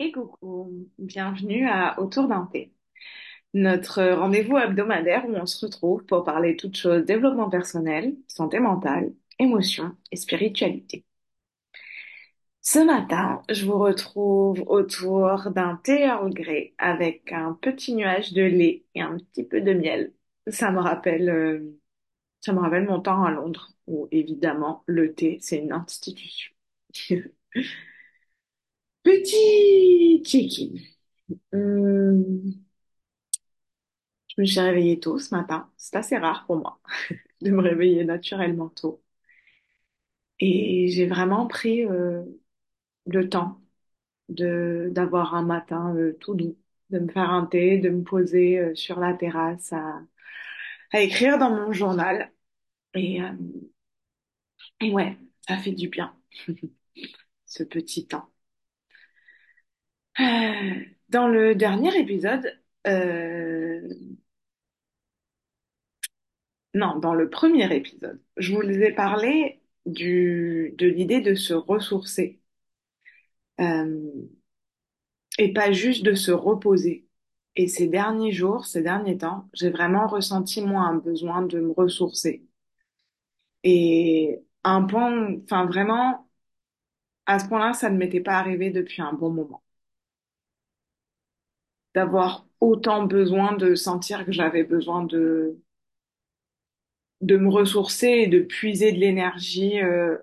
Et coucou, bienvenue à Autour d'un thé, notre rendez-vous hebdomadaire où on se retrouve pour parler toutes choses développement personnel, santé mentale, émotions et spiritualité. Ce matin, je vous retrouve autour d'un thé Earl Grey avec un petit nuage de lait et un petit peu de miel. Ça me rappelle, euh, ça me rappelle mon temps à Londres où évidemment le thé c'est une institution. Petit check-in. Hum, Je me suis réveillée tôt ce matin. C'est assez rare pour moi de me réveiller naturellement tôt. Et j'ai vraiment pris euh, le temps de d'avoir un matin euh, tout doux, de me faire un thé, de me poser euh, sur la terrasse à, à écrire dans mon journal. Et, euh, et ouais, ça fait du bien, ce petit temps. Dans le dernier épisode, euh, non, dans le premier épisode, je vous ai parlé du, de l'idée de se ressourcer euh, et pas juste de se reposer. Et ces derniers jours, ces derniers temps, j'ai vraiment ressenti moi un besoin de me ressourcer. Et un point, enfin vraiment, à ce point-là, ça ne m'était pas arrivé depuis un bon moment. D'avoir autant besoin de sentir que j'avais besoin de de me ressourcer et de puiser de l'énergie euh,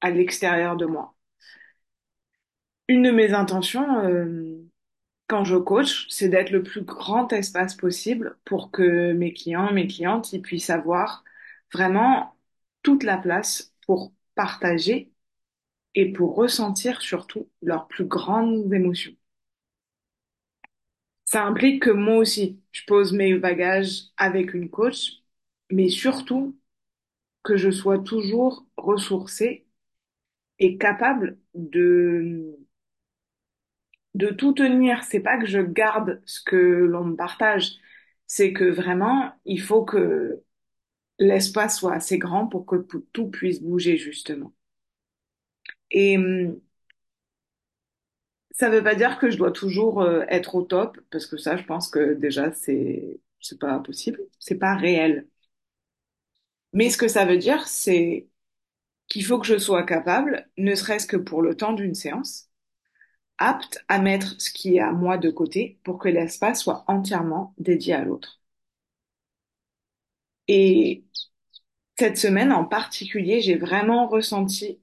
à l'extérieur de moi. Une de mes intentions, euh, quand je coach, c'est d'être le plus grand espace possible pour que mes clients, mes clientes, ils puissent avoir vraiment toute la place pour partager et pour ressentir surtout leurs plus grandes émotions. Ça implique que moi aussi, je pose mes bagages avec une coach, mais surtout que je sois toujours ressourcée et capable de de tout tenir. C'est pas que je garde ce que l'on me partage, c'est que vraiment, il faut que l'espace soit assez grand pour que tout puisse bouger, justement. Et hum, ça veut pas dire que je dois toujours euh, être au top, parce que ça, je pense que déjà, c'est, c'est pas possible, c'est pas réel. Mais ce que ça veut dire, c'est qu'il faut que je sois capable, ne serait-ce que pour le temps d'une séance, apte à mettre ce qui est à moi de côté pour que l'espace soit entièrement dédié à l'autre. Et cette semaine en particulier, j'ai vraiment ressenti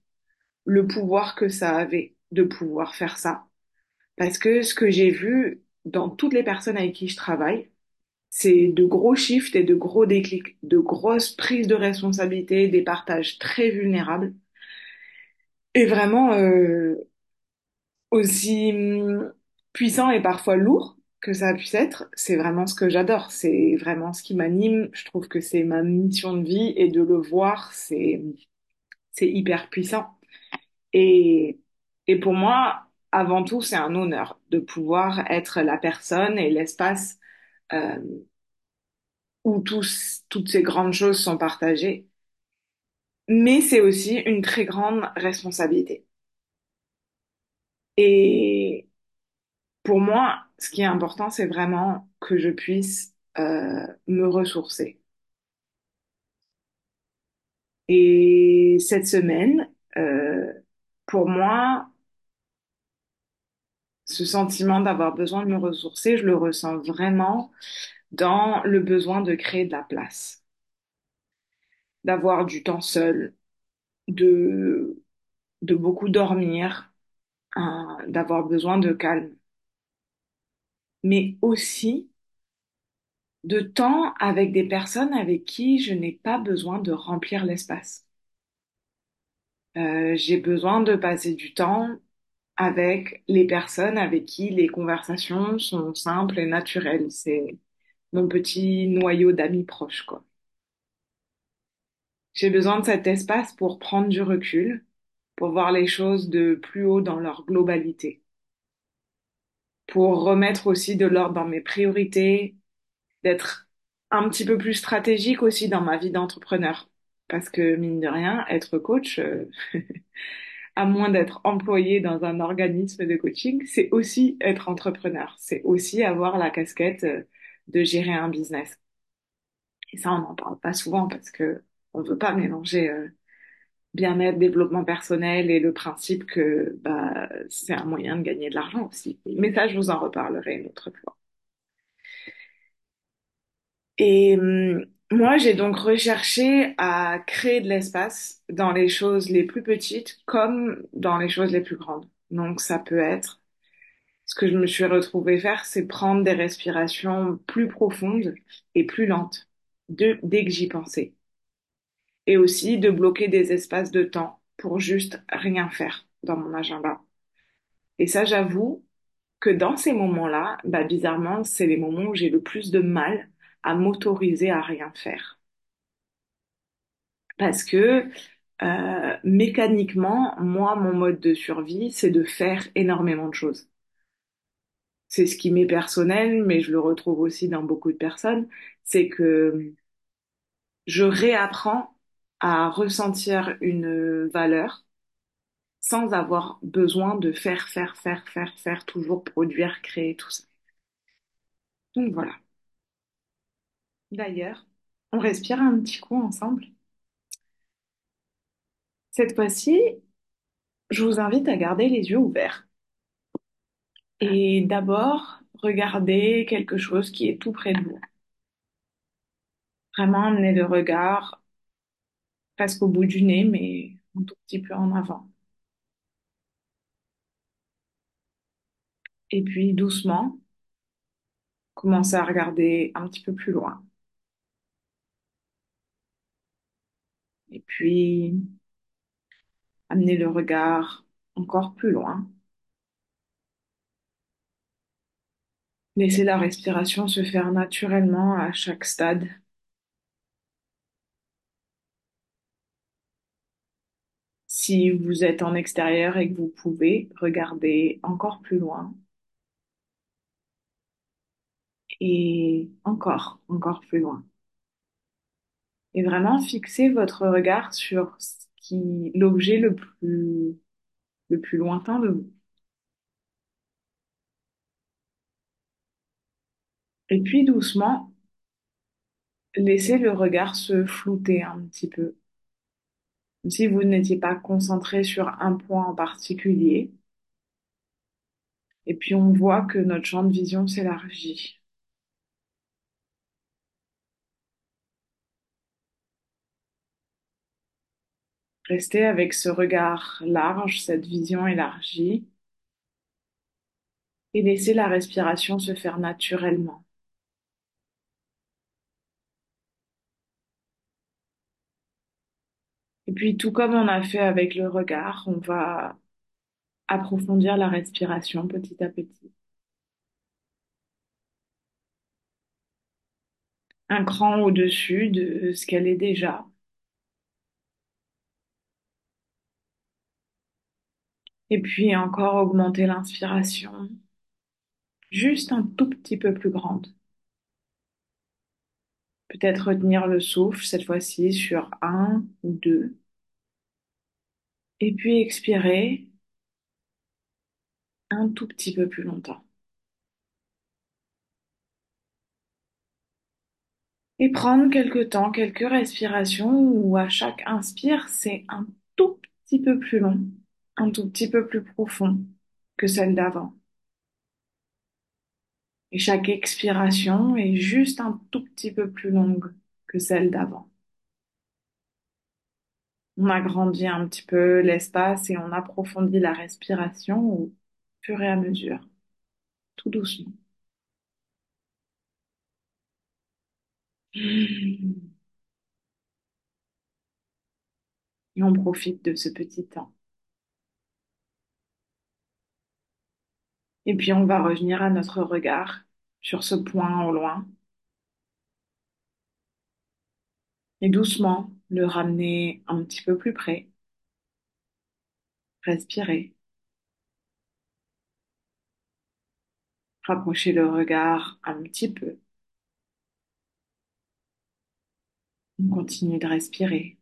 le pouvoir que ça avait de pouvoir faire ça. Parce que ce que j'ai vu dans toutes les personnes avec qui je travaille, c'est de gros shifts et de gros déclics, de grosses prises de responsabilité, des partages très vulnérables. Et vraiment, euh, aussi hum, puissant et parfois lourd que ça puisse être, c'est vraiment ce que j'adore. C'est vraiment ce qui m'anime. Je trouve que c'est ma mission de vie et de le voir, c'est, c'est hyper puissant. Et, et pour moi, avant tout, c'est un honneur de pouvoir être la personne et l'espace euh, où toutes ces grandes choses sont partagées. Mais c'est aussi une très grande responsabilité. Et pour moi, ce qui est important, c'est vraiment que je puisse euh, me ressourcer. Et cette semaine, euh, pour moi, ce sentiment d'avoir besoin de me ressourcer, je le ressens vraiment dans le besoin de créer de la place, d'avoir du temps seul, de, de beaucoup dormir, hein, d'avoir besoin de calme, mais aussi de temps avec des personnes avec qui je n'ai pas besoin de remplir l'espace. Euh, j'ai besoin de passer du temps avec les personnes avec qui les conversations sont simples et naturelles. C'est mon petit noyau d'amis proches, quoi. J'ai besoin de cet espace pour prendre du recul, pour voir les choses de plus haut dans leur globalité, pour remettre aussi de l'ordre dans mes priorités, d'être un petit peu plus stratégique aussi dans ma vie d'entrepreneur. Parce que mine de rien, être coach, euh, à moins d'être employé dans un organisme de coaching, c'est aussi être entrepreneur. C'est aussi avoir la casquette euh, de gérer un business. Et ça, on n'en parle pas souvent parce que on veut pas mélanger euh, bien-être, développement personnel et le principe que bah, c'est un moyen de gagner de l'argent aussi. Mais ça, je vous en reparlerai une autre fois. Et hum, moi, j'ai donc recherché à créer de l'espace dans les choses les plus petites comme dans les choses les plus grandes. Donc, ça peut être, ce que je me suis retrouvée faire, c'est prendre des respirations plus profondes et plus lentes dès que j'y pensais. Et aussi de bloquer des espaces de temps pour juste rien faire dans mon agenda. Et ça, j'avoue que dans ces moments-là, bah, bizarrement, c'est les moments où j'ai le plus de mal à m'autoriser à rien faire. Parce que euh, mécaniquement, moi, mon mode de survie, c'est de faire énormément de choses. C'est ce qui m'est personnel, mais je le retrouve aussi dans beaucoup de personnes, c'est que je réapprends à ressentir une valeur sans avoir besoin de faire, faire, faire, faire, faire, toujours produire, créer, tout ça. Donc voilà. D'ailleurs, on respire un petit coup ensemble. Cette fois-ci, je vous invite à garder les yeux ouverts et d'abord regarder quelque chose qui est tout près de vous. Vraiment amener le regard presque au bout du nez, mais un tout petit peu en avant. Et puis doucement, commencer à regarder un petit peu plus loin. Et puis amener le regard encore plus loin. Laissez la respiration se faire naturellement à chaque stade. Si vous êtes en extérieur et que vous pouvez, regarder encore plus loin. Et encore, encore plus loin. Et vraiment fixer votre regard sur l'objet le plus, le plus lointain de vous. Et puis doucement, laissez le regard se flouter un petit peu. Si vous n'étiez pas concentré sur un point en particulier. Et puis on voit que notre champ de vision s'élargit. Restez avec ce regard large, cette vision élargie, et laissez la respiration se faire naturellement. Et puis, tout comme on a fait avec le regard, on va approfondir la respiration petit à petit. Un cran au-dessus de ce qu'elle est déjà. Et puis encore augmenter l'inspiration, juste un tout petit peu plus grande. Peut-être retenir le souffle cette fois-ci sur un ou deux. Et puis expirer un tout petit peu plus longtemps. Et prendre quelques temps, quelques respirations où à chaque inspire, c'est un tout petit peu plus long, un tout petit peu plus profond que celle d'avant. Et chaque expiration est juste un tout petit peu plus longue que celle d'avant. On agrandit un petit peu l'espace et on approfondit la respiration au fur et à mesure, tout doucement. Et on profite de ce petit temps. Et puis on va revenir à notre regard sur ce point au loin. Et doucement le ramener un petit peu plus près. Respirer. Rapprocher le regard un petit peu. On continue de respirer.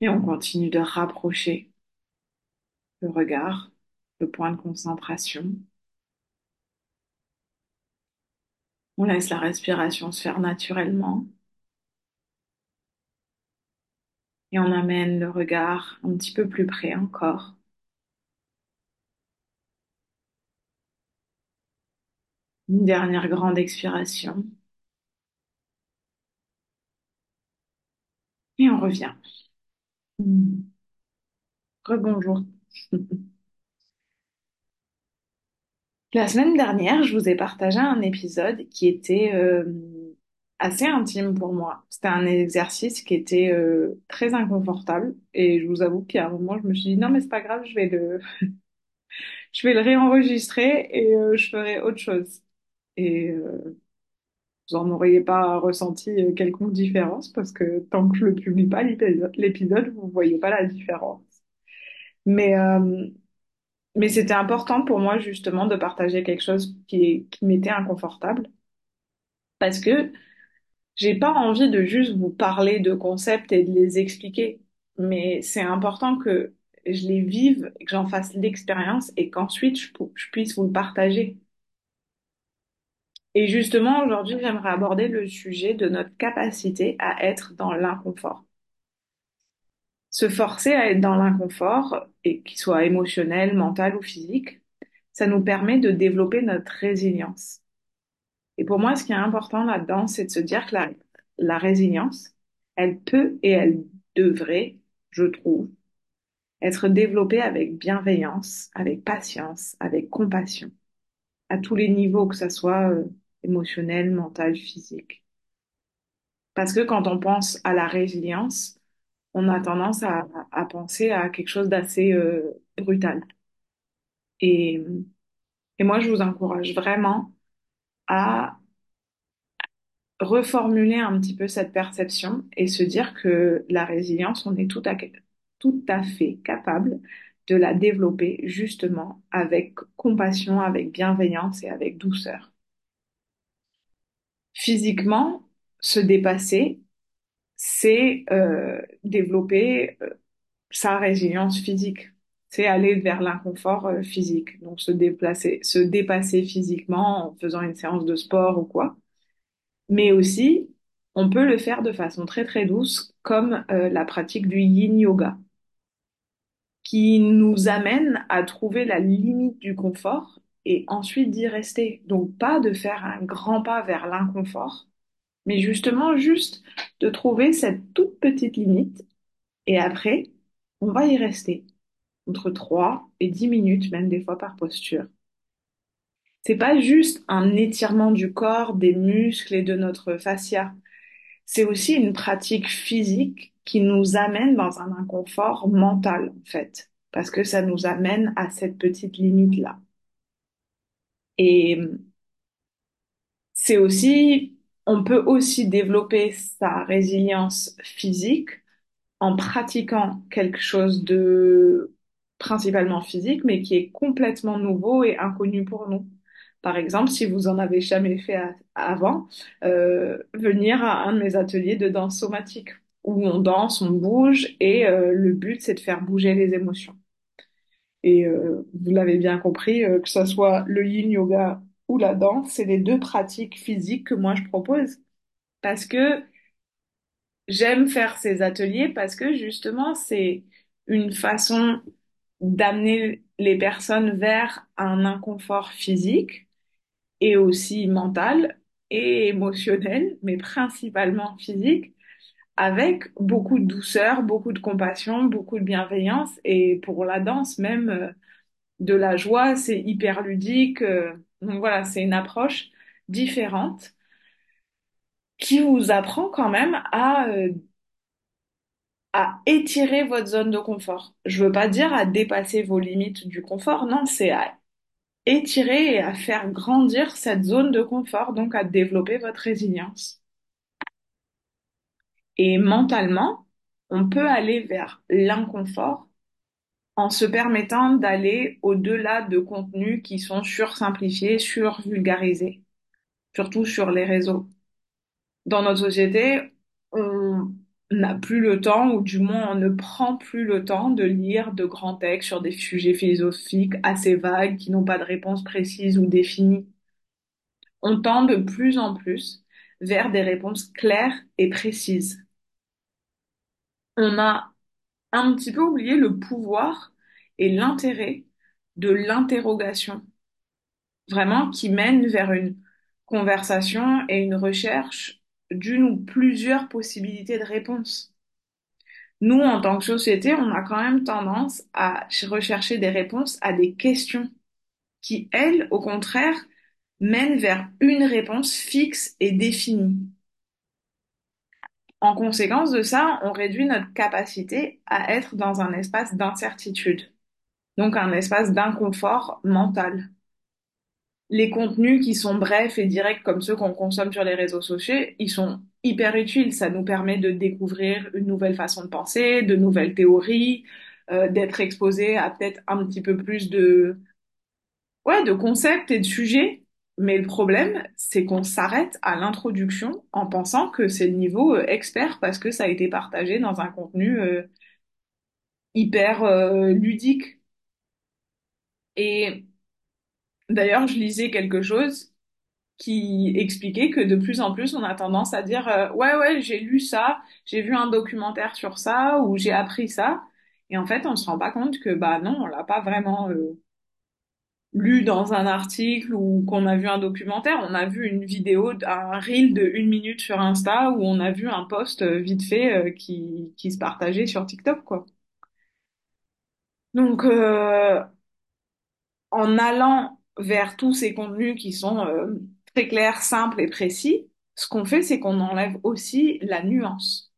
Et on continue de rapprocher le regard, point de concentration. On laisse la respiration se faire naturellement et on amène le regard un petit peu plus près encore. Une dernière grande expiration. Et on revient. Hmm. Rebonjour. La semaine dernière, je vous ai partagé un épisode qui était euh, assez intime pour moi. C'était un exercice qui était euh, très inconfortable et je vous avoue qu'à un moment, je me suis dit non mais c'est pas grave, je vais le, je vais le réenregistrer et euh, je ferai autre chose. Et vous en auriez pas ressenti quelconque différence parce que tant que je le publie pas l'épisode, vous voyez pas la différence. Mais mais c'était important pour moi justement de partager quelque chose qui m'était inconfortable parce que J'ai pas envie de juste vous parler de concepts et de les expliquer, mais c'est important que je les vive, que j'en fasse l'expérience et qu'ensuite je, je puisse vous le partager. Et justement, aujourd'hui, j'aimerais aborder le sujet de notre capacité à être dans l'inconfort. Se forcer à être dans l'inconfort, et qu'il soit émotionnel, mental ou physique, ça nous permet de développer notre résilience. Et pour moi, ce qui est important là-dedans, c'est de se dire que la, résilience, elle peut et elle devrait, je trouve, être développée avec bienveillance, avec patience, avec compassion, à tous les niveaux, que ça soit euh, émotionnel, mental, physique. Parce que quand on pense à la résilience, on a tendance à, penser à quelque chose d'assez euh, brutal. Et, moi, je vous encourage vraiment à reformuler un petit peu cette perception et se dire que la résilience, on est tout à fait capable de la développer justement avec compassion, avec bienveillance et avec douceur. Physiquement, se dépasser, c'est euh, développer euh, sa résilience physique. C'est aller vers l'inconfort euh, physique. Donc se déplacer, se dépasser physiquement en faisant une séance de sport ou quoi Mais aussi, on peut le faire de façon très très douce, comme euh, la pratique du yin yoga, qui nous amène à trouver la limite du confort et ensuite d'y rester. Donc pas de faire un grand pas vers l'inconfort, mais justement juste de trouver cette toute petite limite et après, on va y rester entre 3 et 10 minutes, même des fois par posture. C'est pas juste un étirement du corps, des muscles et de notre fascia. C'est aussi une pratique physique qui nous amène dans un inconfort mental, en fait, parce que ça nous amène à cette petite limite-là. Et c'est aussi, on peut aussi développer sa résilience physique en pratiquant quelque chose de principalement physique, mais qui est complètement nouveau et inconnu pour nous. Par exemple, si vous en avez jamais fait avant, euh, venir à un de mes ateliers de danse somatique, où on danse, on bouge, et euh, le but, c'est de faire bouger les émotions. Et euh, vous l'avez bien compris, euh, que ce soit le yin yoga ou la danse, c'est les deux pratiques physiques que moi je propose. Parce que J'aime faire ces ateliers parce que justement, c'est une façon d'amener les personnes vers un inconfort physique et aussi mental et émotionnel, mais principalement physique, avec beaucoup de douceur, beaucoup de compassion, beaucoup de bienveillance et pour la danse même euh, de la joie, c'est hyper ludique. Donc voilà, c'est une approche différente qui vous apprend quand même à euh, étirer votre zone de confort. Je veux pas dire à dépasser vos limites du confort, non, c'est à étirer et à faire grandir cette zone de confort, donc à développer votre résilience. Et mentalement, on peut aller vers l'inconfort en se permettant d'aller au-delà de contenus qui sont sursimplifiés, survulgarisés, surtout sur les réseaux. Dans notre société, on n'a plus le temps, ou du moins on ne prend plus le temps de lire de grands textes sur des sujets philosophiques assez vagues qui n'ont pas de réponse précise ou définie. On tend de plus en plus vers des réponses claires et précises. On a un petit peu oublié le pouvoir et l'intérêt de l'interrogation, vraiment qui mène vers une conversation et une recherche d'une ou plusieurs possibilités de réponse. Nous, en tant que société, on a quand même tendance à rechercher des réponses à des questions qui, elles, au contraire, mènent vers une réponse fixe et définie. En conséquence de ça, on réduit notre capacité à être dans un espace d'incertitude, donc un espace d'inconfort mental. Les contenus qui sont brefs et directs comme ceux qu'on consomme sur les réseaux sociaux, ils sont hyper utiles. Ça nous permet de découvrir une nouvelle façon de penser, de nouvelles théories, euh, d'être exposé à peut-être un petit peu plus de, de concepts et de sujets. Mais le problème, c'est qu'on s'arrête à l'introduction en pensant que c'est le niveau euh, expert parce que ça a été partagé dans un contenu euh, hyper euh, ludique. Et d'ailleurs, je lisais quelque chose qui expliquait que de plus en plus, on a tendance à dire ouais ouais, j'ai lu ça, j'ai vu un documentaire sur ça ou j'ai appris ça. Et en fait, on se rend pas compte que bah non, on l'a pas vraiment lu dans un article ou qu'on a vu un documentaire. On a vu une vidéo, un reel de une minute sur Insta ou on a vu un post euh, vite fait euh, qui qui se partageait sur TikTok quoi. Donc euh, en allant vers tous ces contenus qui sont euh, très clairs, simples et précis, ce qu'on fait, c'est qu'on enlève aussi la nuance,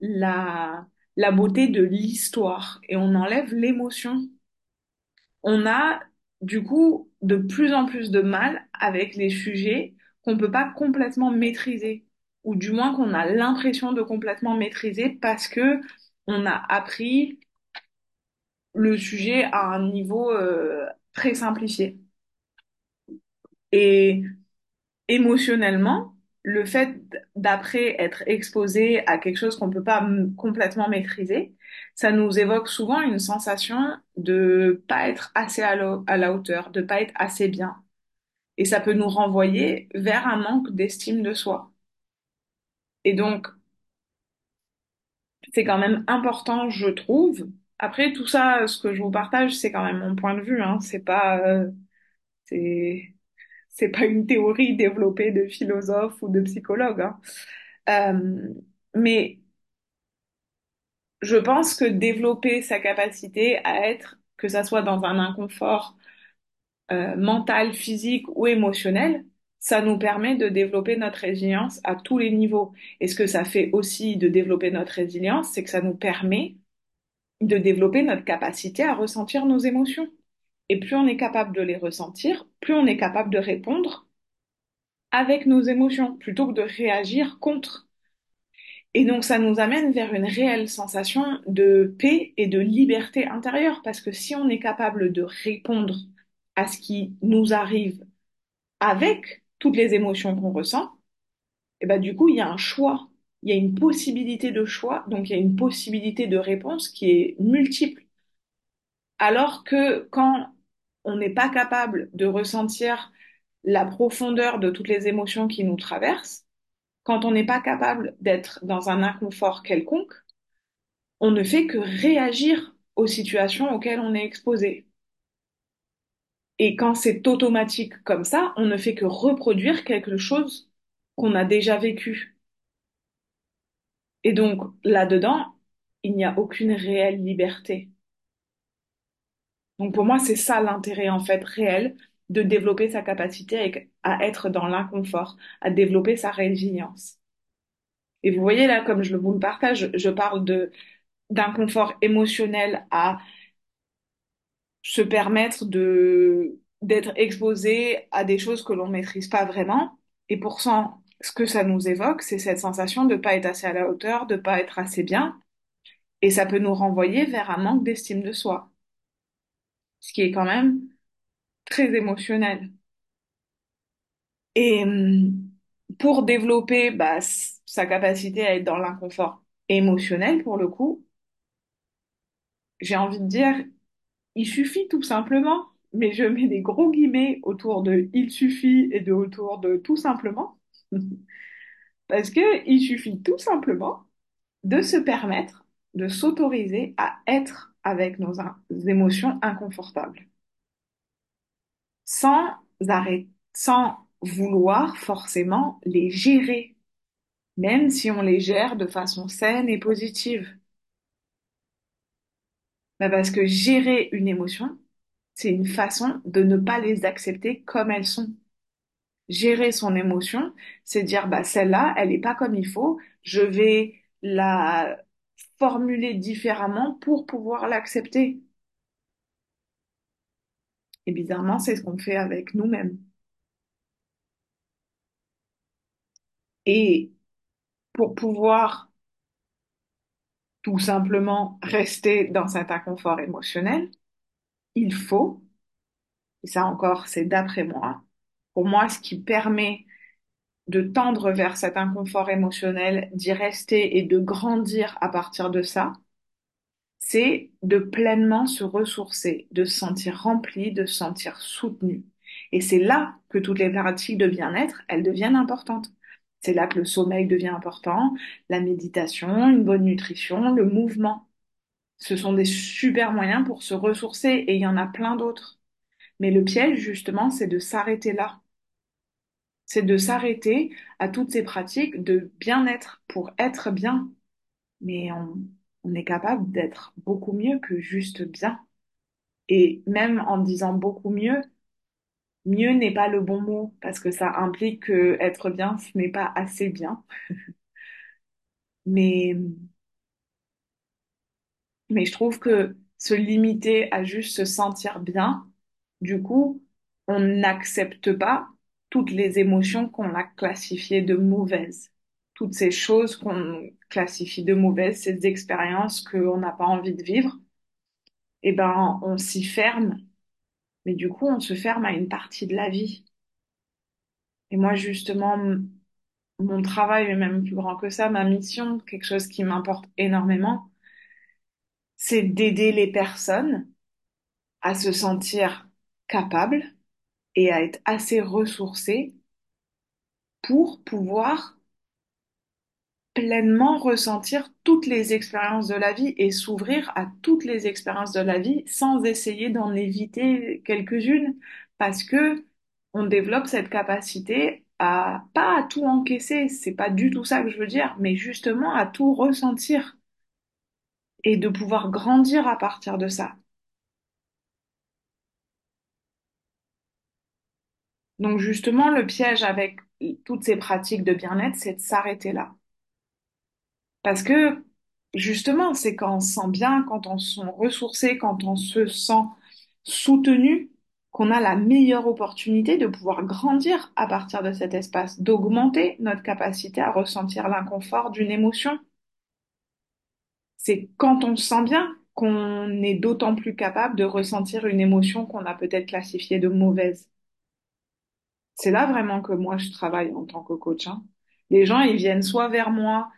la, la beauté de l'histoire et on enlève l'émotion. On a du coup de plus en plus de mal avec les sujets qu'on peut pas complètement maîtriser, ou du moins qu'on a l'impression de complètement maîtriser parce que on a appris le sujet à un niveau euh, très simplifié. Et émotionnellement, le fait d'après être exposé à quelque chose qu'on ne peut pas complètement maîtriser, ça nous évoque souvent une sensation de pas être assez à à la hauteur, de pas être assez bien. Et ça peut nous renvoyer vers un manque d'estime de soi. Et donc, c'est quand même important, je trouve. Après, tout ça, ce que je vous partage, c'est quand même mon point de vue, hein. C'est pas, euh, c'est, c'est pas une théorie développée de philosophes ou de psychologues, hein. Euh, mais je pense que développer sa capacité à être, que ça soit dans un inconfort euh, mental, physique ou émotionnel, ça nous permet de développer notre résilience à tous les niveaux. Et ce que ça fait aussi de développer notre résilience, c'est que ça nous permet de développer notre capacité à ressentir nos émotions. Et plus on est capable de les ressentir, plus on est capable de répondre avec nos émotions, plutôt que de réagir contre. Et donc, ça nous amène vers une réelle sensation de paix et de liberté intérieure, parce que si on est capable de répondre à ce qui nous arrive avec toutes les émotions qu'on ressent, et ben, du coup, il y a un choix, il y a une possibilité de choix, donc il y a une possibilité de réponse qui est multiple. Alors que quand on n'est pas capable de ressentir la profondeur de toutes les émotions qui nous traversent, quand on n'est pas capable d'être dans un inconfort quelconque, on ne fait que réagir aux situations auxquelles on est exposé. Et quand c'est automatique comme ça, on ne fait que reproduire quelque chose qu'on a déjà vécu. Et donc, là-dedans, il n'y a aucune réelle liberté. Donc, pour moi, c'est ça l'intérêt, en fait, réel de développer sa capacité à être dans l'inconfort, à développer sa résilience. Et vous voyez là, comme je vous le partage, je parle de d'inconfort émotionnel à se permettre de d'être exposé à des choses que l'on maîtrise pas vraiment. Et pourtant, ce que ça nous évoque, c'est cette sensation de pas être assez à la hauteur, de pas être assez bien. Et ça peut nous renvoyer vers un manque d'estime de soi, ce qui est quand même très émotionnel. Et hum, pour développer bah, sa capacité à être dans l'inconfort émotionnel, pour le coup, j'ai envie de dire, il suffit tout simplement, mais je mets des gros guillemets autour de il suffit et de autour de tout simplement, parce que il suffit tout simplement de se permettre de s'autoriser à être avec nos émotions inconfortables, sans arrêter, sans vouloir forcément les gérer, même si on les gère de façon saine et positive. Bah, parce que gérer une émotion, c'est une façon de ne pas les accepter comme elles sont. Gérer son émotion, c'est dire, bah, celle-là, elle est pas comme il faut, je vais la formuler différemment pour pouvoir l'accepter. Et bizarrement, c'est ce qu'on fait avec nous-mêmes. Et pour pouvoir tout simplement rester dans cet inconfort émotionnel, il faut, et ça encore, c'est d'après moi, pour moi, ce qui permet de tendre vers cet inconfort émotionnel, d'y rester et de grandir à partir de ça, c'est de pleinement se ressourcer, de se sentir rempli, de se sentir soutenu. Et c'est là que toutes les pratiques de bien-être, elles deviennent importantes. C'est là que le sommeil devient important, la méditation, une bonne nutrition, le mouvement. Ce sont des super moyens pour se ressourcer et il y en a plein d'autres. Mais le piège, justement, c'est de s'arrêter là. C'est de s'arrêter à toutes ces pratiques de bien-être pour être bien. Mais on, est capable d'être beaucoup mieux que juste bien. Et même en disant beaucoup mieux, mieux n'est pas le bon mot parce que ça implique que être bien, ce n'est pas assez bien. Mais, mais je trouve que se limiter à juste se sentir bien, du coup, on n'accepte pas toutes les émotions qu'on a classifiées de mauvaises. Toutes ces choses qu'on classifie de mauvaises, ces expériences qu'on n'a pas envie de vivre, eh ben, on s'y ferme Mais du coup, on se ferme à une partie de la vie. Et moi, justement, mon travail est même plus grand que ça, ma mission, quelque chose qui m'importe énormément, c'est d'aider les personnes à se sentir capables et à être assez ressourcées pour pouvoir pleinement ressentir toutes les expériences de la vie et s'ouvrir à toutes les expériences de la vie sans essayer d'en éviter quelques-unes parce que on développe cette capacité à pas à tout encaisser, c'est pas du tout ça que je veux dire, mais justement à tout ressentir et de pouvoir grandir à partir de ça. Donc justement, le piège avec toutes ces pratiques de bien-être, c'est de s'arrêter là. Parce que justement, c'est quand on se sent bien, quand on se sent ressourcé, quand on se sent soutenu, qu'on a la meilleure opportunité de pouvoir grandir à partir de cet espace, d'augmenter notre capacité à ressentir l'inconfort d'une émotion. C'est quand on se sent bien qu'on est d'autant plus capable de ressentir une émotion qu'on a peut-être classifiée de mauvaise. C'est là vraiment que moi je travaille en tant que coach, hein. Les gens, ils viennent soit vers moi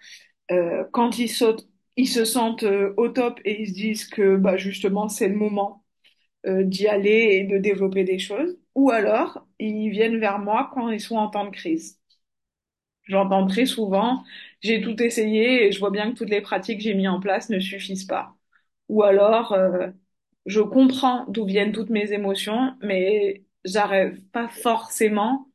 euh, quand ils sautent, ils se sentent euh, au top et ils se disent que bah, justement c'est le moment euh, d'y aller et de développer des choses. Ou alors ils viennent vers moi quand ils sont en temps de crise. J'entends très souvent, j'ai tout essayé et je vois bien que toutes les pratiques que j'ai mis en place ne suffisent pas. Ou alors je comprends d'où viennent toutes mes émotions, mais j'arrive pas forcément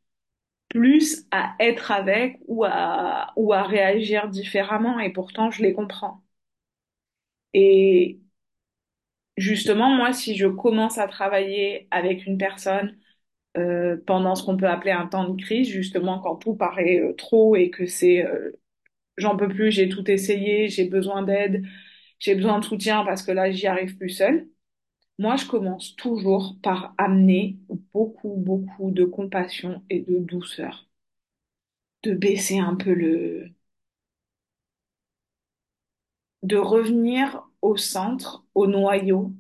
plus à être avec ou à, ou à réagir différemment et pourtant je les comprends. Et justement, moi, si je commence à travailler avec une personne euh, pendant ce qu'on peut appeler un temps de crise, justement quand tout paraît euh, trop et que c'est euh, j'en peux plus, j'ai tout essayé, j'ai besoin d'aide, j'ai besoin de soutien parce que là, j'y arrive plus seule. Moi, je commence toujours par amener beaucoup, beaucoup de compassion et de douceur, de baisser un peu le, de revenir au centre, au noyau,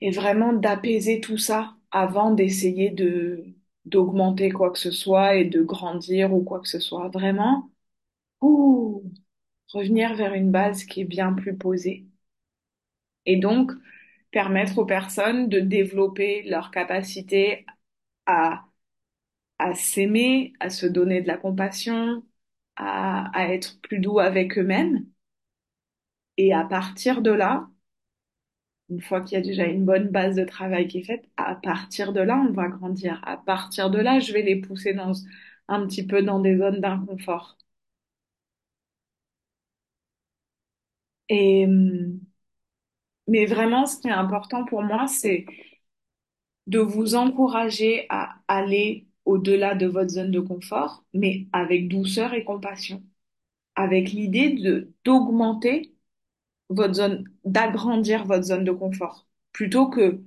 et vraiment d'apaiser tout ça avant d'essayer de d'augmenter quoi que ce soit et de grandir ou quoi que ce soit. Vraiment, ouh. revenir vers une base qui est bien plus posée et donc permettre aux personnes de développer leur capacité à, à s'aimer, à se donner de la compassion, à, à être plus doux avec eux-mêmes. Et à partir de là, une fois qu'il y a déjà une bonne base de travail qui est faite, à partir de là, on va grandir. À partir de là, je vais les pousser dans, un petit peu dans des zones d'inconfort. Et, hum, mais vraiment, ce qui est important pour moi, c'est de vous encourager à aller au-delà de votre zone de confort, mais avec douceur et compassion, avec l'idée de d'augmenter votre zone, d'agrandir votre zone de confort, plutôt que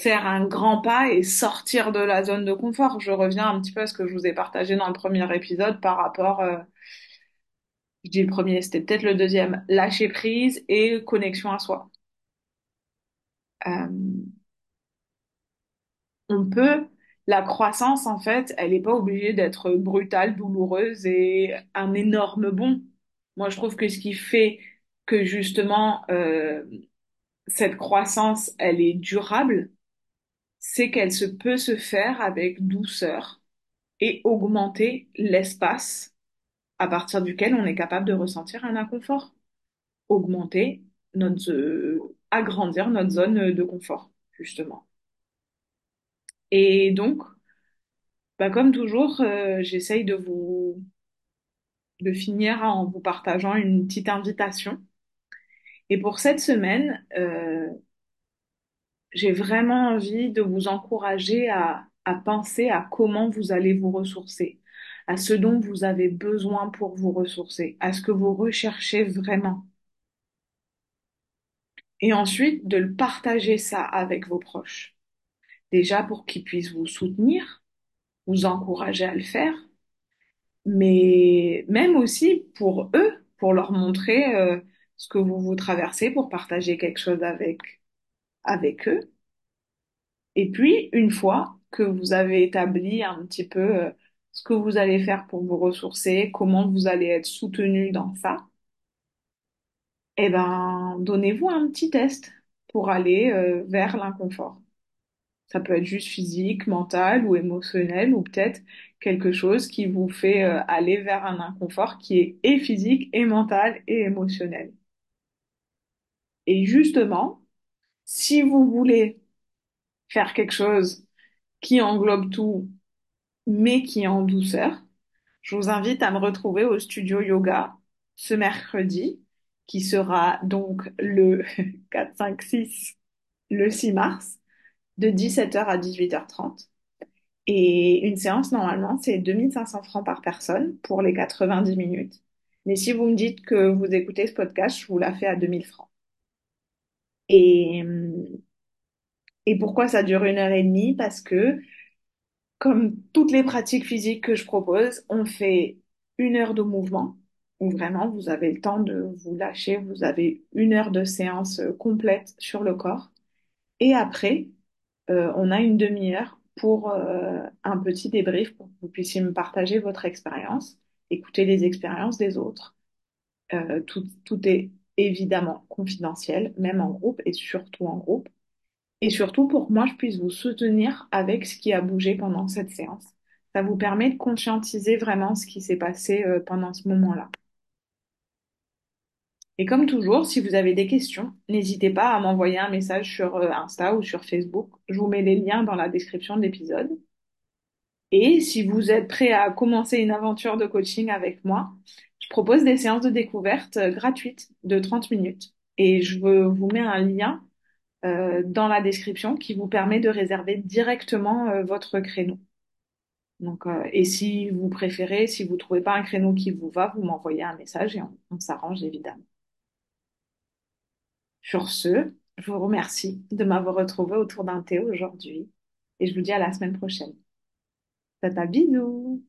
faire un grand pas et sortir de la zone de confort. Je reviens un petit peu à ce que je vous ai partagé dans le premier épisode par rapport, euh, je dis le premier, c'était peut-être le deuxième, lâcher prise et connexion à soi. Euh, on peut, la croissance, en fait, elle n'est pas obligée d'être brutale, douloureuse et un énorme bond. Moi, je trouve que ce qui fait que justement euh, cette croissance, elle est durable, c'est qu'elle se peut se faire avec douceur et augmenter l'espace à partir duquel on est capable de ressentir un inconfort. Augmenter notre, euh, agrandir notre zone de confort, justement. Et donc, bah, comme toujours, euh, j'essaye de vous, finir en vous partageant une petite invitation. Et pour cette semaine, euh, j'ai vraiment envie de vous encourager à penser à comment vous allez vous ressourcer, à ce dont vous avez besoin pour vous ressourcer, à ce que vous recherchez vraiment. Et ensuite, de le partager ça avec vos proches. Déjà pour qu'ils puissent vous soutenir, vous encourager à le faire, mais même aussi pour eux, pour leur montrer euh, ce que vous vous traversez, pour partager quelque chose avec, avec eux. Et puis, une fois que vous avez établi un petit peu euh, ce que vous allez faire pour vous ressourcer, comment vous allez être soutenu dans ça, eh ben, donnez-vous un petit test pour aller euh, vers l'inconfort. Ça peut être juste physique, mental ou émotionnel, ou peut-être quelque chose qui vous fait euh, aller vers un inconfort qui est et physique, et mental, et émotionnel. Et justement, si vous voulez faire quelque chose qui englobe tout, mais qui est en douceur, je vous invite à me retrouver au studio yoga ce mercredi, qui sera donc le 4, 5, 6, le 6 mars, de 17h à 18h30. Et une séance, normalement, c'est 2500 francs par personne pour les 90 minutes. Mais si vous me dites que vous écoutez ce podcast, je vous la fais à 2000 francs. Et, et pourquoi ça dure une heure et demie? Parce que, comme toutes les pratiques physiques que je propose, on fait une heure de mouvement où vraiment vous avez le temps de vous lâcher, vous avez une heure de séance complète sur le corps. Et après, euh, on a une demi-heure pour euh, un petit débrief pour que vous puissiez me partager votre expérience, écouter les expériences des autres. Euh, tout, tout est évidemment confidentiel, même en groupe et surtout en groupe. Et surtout pour que moi, je puisse vous soutenir avec ce qui a bougé pendant cette séance. Ça vous permet de conscientiser vraiment ce qui s'est passé euh, pendant ce moment-là. Et comme toujours, si vous avez des questions, n'hésitez pas à m'envoyer un message sur euh, Insta ou sur Facebook. Je vous mets les liens dans la description de l'épisode. Et si vous êtes prêt à commencer une aventure de coaching avec moi, je propose des séances de découverte euh, gratuites de 30 minutes. Et je vous mets un lien euh, dans la description qui vous permet de réserver directement votre créneau. Donc, et si vous préférez, si vous trouvez pas un créneau qui vous va, vous m'envoyez un message et on s'arrange évidemment. Sur ce, je vous remercie de m'avoir retrouvé autour d'un thé aujourd'hui et je vous dis à la semaine prochaine. Tata bisous!